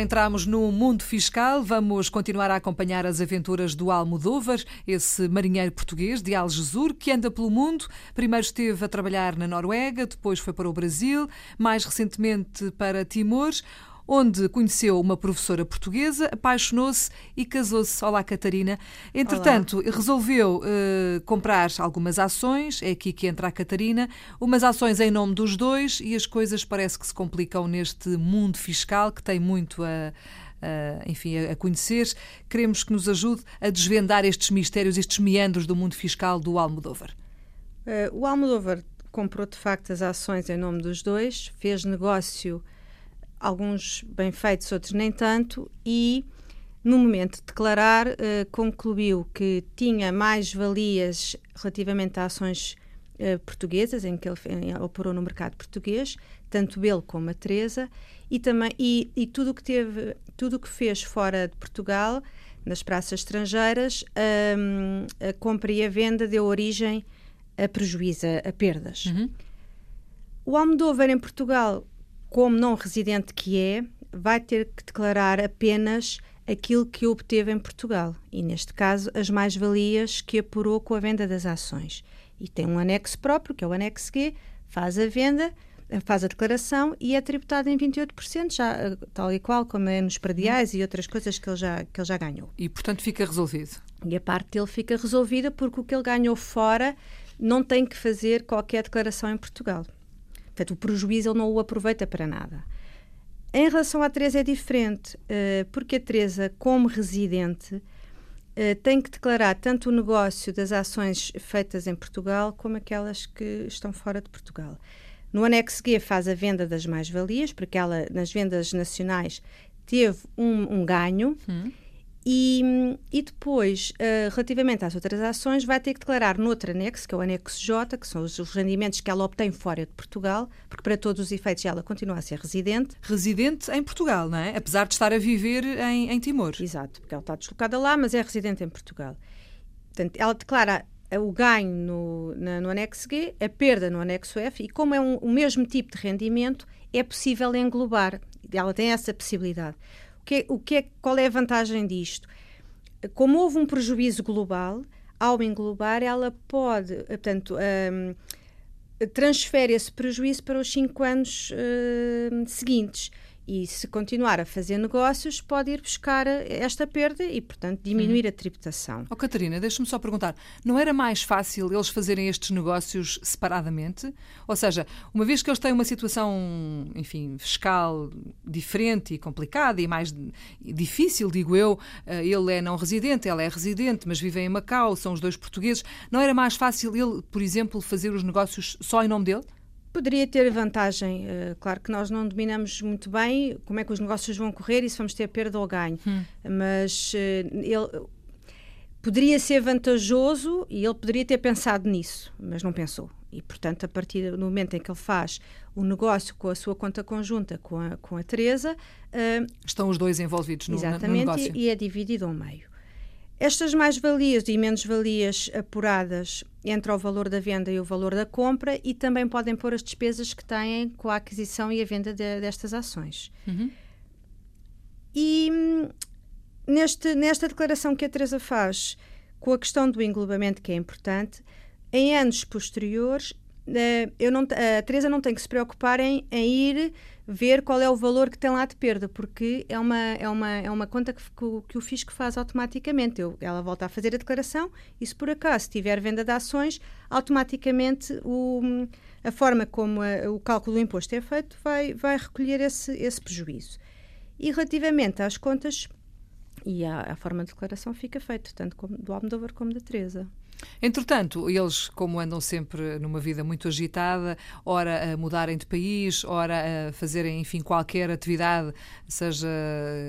entramos no mundo fiscal, vamos continuar a acompanhar as aventuras do Almodóvar, esse marinheiro português de Algesur que anda pelo mundo. Primeiro esteve a trabalhar na Noruega, depois foi para o Brasil, mais recentemente para Timor onde conheceu uma professora portuguesa, apaixonou-se e casou-se. Olá, Catarina. Entretanto, Olá. resolveu uh, comprar algumas ações, é aqui que entra a Catarina, umas ações em nome dos dois e as coisas parece que se complicam neste mundo fiscal que tem muito a. Uh, enfim, a, conhecer. Queremos que nos ajude a desvendar estes mistérios, estes meandros do mundo fiscal do Almodóvar. Uh, o Almodóvar comprou de facto as ações em nome dos dois, fez negócio alguns bem feitos, outros nem tanto, e no momento de declarar, uh, concluiu que tinha mais valias relativamente a ações uh, portuguesas, em que ele, ele operou no mercado português, tanto ele como a Teresa, e, também, e, e tudo que teve, tudo que fez fora de Portugal, nas praças estrangeiras, um, a compra e a venda deu origem a prejuízo, a perdas. Uhum. O Almodóvar em Portugal como não residente que é, vai ter que declarar apenas aquilo que obteve em Portugal e, neste caso, as mais-valias que apurou com a venda das ações. E tem um anexo próprio, que é o anexo G, faz a venda, faz a declaração e é tributado em 28%, já, tal e qual como é nos prediais e outras coisas que ele, já, que ele já ganhou. E, portanto, fica resolvido? E a parte dele fica resolvida porque o que ele ganhou fora não tem que fazer qualquer declaração em Portugal. Portanto, o prejuízo ele não o aproveita para nada. Em relação à Teresa é diferente, uh, porque a Teresa, como residente, uh, tem que declarar tanto o negócio das ações feitas em Portugal como aquelas que estão fora de Portugal. No anexo G faz a venda das mais-valias, porque ela, nas vendas nacionais, teve um, um ganho. Hum. E, e depois, uh, relativamente às outras ações, vai ter que declarar noutro anexo, que é o anexo J, que são os, os, rendimentos que ela obtém fora de Portugal, porque para todos os efeitos ela continua a ser residente. Residente em Portugal, não é? Apesar de estar a viver em, em Timor. Exato, porque ela está deslocada lá, mas é residente em Portugal. Portanto, ela declara o ganho no, na, no anexo G, a perda no anexo F, e como é um, o mesmo tipo de rendimento, é possível englobar. Ela tem essa possibilidade. O que, o que é, qual é a vantagem disto? Como houve um prejuízo global, ao englobar, ela pode, portanto, um, transfere esse prejuízo para os cinco anos uh, seguintes. E se continuar a fazer negócios, pode ir buscar esta perda e, portanto, diminuir hum. a tributação. Oh, Catarina, deixa-me só perguntar: não era mais fácil eles fazerem estes negócios separadamente? Ou seja, uma vez que eles têm uma situação, enfim, fiscal diferente e complicada e mais difícil, digo eu, eh, ele é não residente, ela é residente, mas vivem em Macau, são os dois portugueses, não era mais fácil ele, por exemplo, fazer os negócios só em nome dele? Poderia ter vantagem. Uh, claro que nós não dominamos muito bem como é que os negócios vão correr e se vamos ter perda ou ganho. Hum. Mas uh, ele poderia ser vantajoso e ele poderia ter pensado nisso, mas não pensou. E, portanto, a partir do momento em que ele faz o negócio com a sua conta conjunta com a, com a Teresa... Uh, Estão os dois envolvidos no, exatamente, no negócio. Exatamente, e é dividido ao meio. Estas mais-valias e menos-valias apuradas entre o valor da venda e o valor da compra e também podem pôr as despesas que têm com a aquisição e a venda de, destas ações. Uhum. E neste, nesta declaração que a Teresa faz com a questão do englobamento, que é importante, em anos posteriores, eu não, a Teresa não tem que se preocupar em, em ir ver qual é o valor que tem lá de perda, porque é uma, é uma, é uma conta que, que o fisco faz automaticamente. Eu, ela volta a fazer a declaração e, se por acaso tiver venda de ações, automaticamente o, a forma como a, o cálculo do imposto é feito vai, vai recolher esse, esse prejuízo. E relativamente às contas, e a, a forma de declaração fica feita, tanto como, do Almodóvar como da Teresa. Entretanto, eles, como andam sempre numa vida muito agitada, ora a mudarem de país, ora a fazerem, enfim, qualquer atividade, seja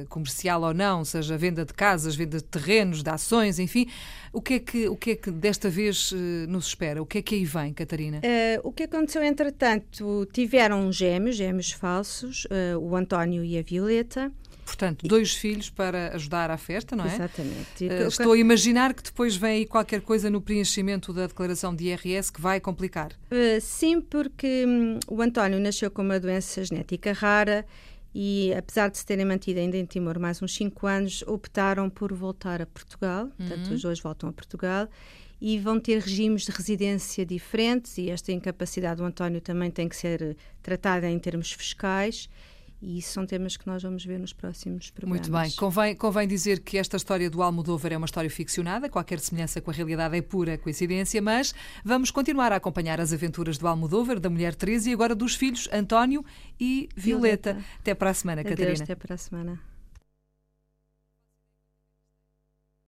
comercial ou não, seja venda de casas, venda de terrenos, de ações, enfim, o que é que, o que, é que desta vez uh, nos espera? O que é que aí vem, Catarina? Uh, o que aconteceu, entretanto, tiveram gêmeos, gêmeos falsos, uh, o António e a Violeta, Portanto, dois filhos para ajudar à festa, não é? Exatamente. Uh, estou a imaginar que depois vem aí qualquer coisa no preenchimento da declaração de IRS que vai complicar. Uh, sim, porque hum, o António nasceu com uma doença genética rara e apesar de se terem mantido ainda em Timor mais uns 5 anos, optaram por voltar a Portugal, uhum. portanto os dois voltam a Portugal e vão ter regimes de residência diferentes e esta incapacidade do António também tem que ser tratada em termos fiscais e isso são temas que nós vamos ver nos próximos programas. Muito bem. Convém, convém dizer que esta história do Almodóvar é uma história ficcionada, qualquer semelhança com a realidade é pura coincidência, mas vamos continuar a acompanhar as aventuras do Almodóvar, da mulher Teresa e agora dos filhos António e Violeta. Violeta. Até para a semana, Adeus, Catarina. Até para a semana.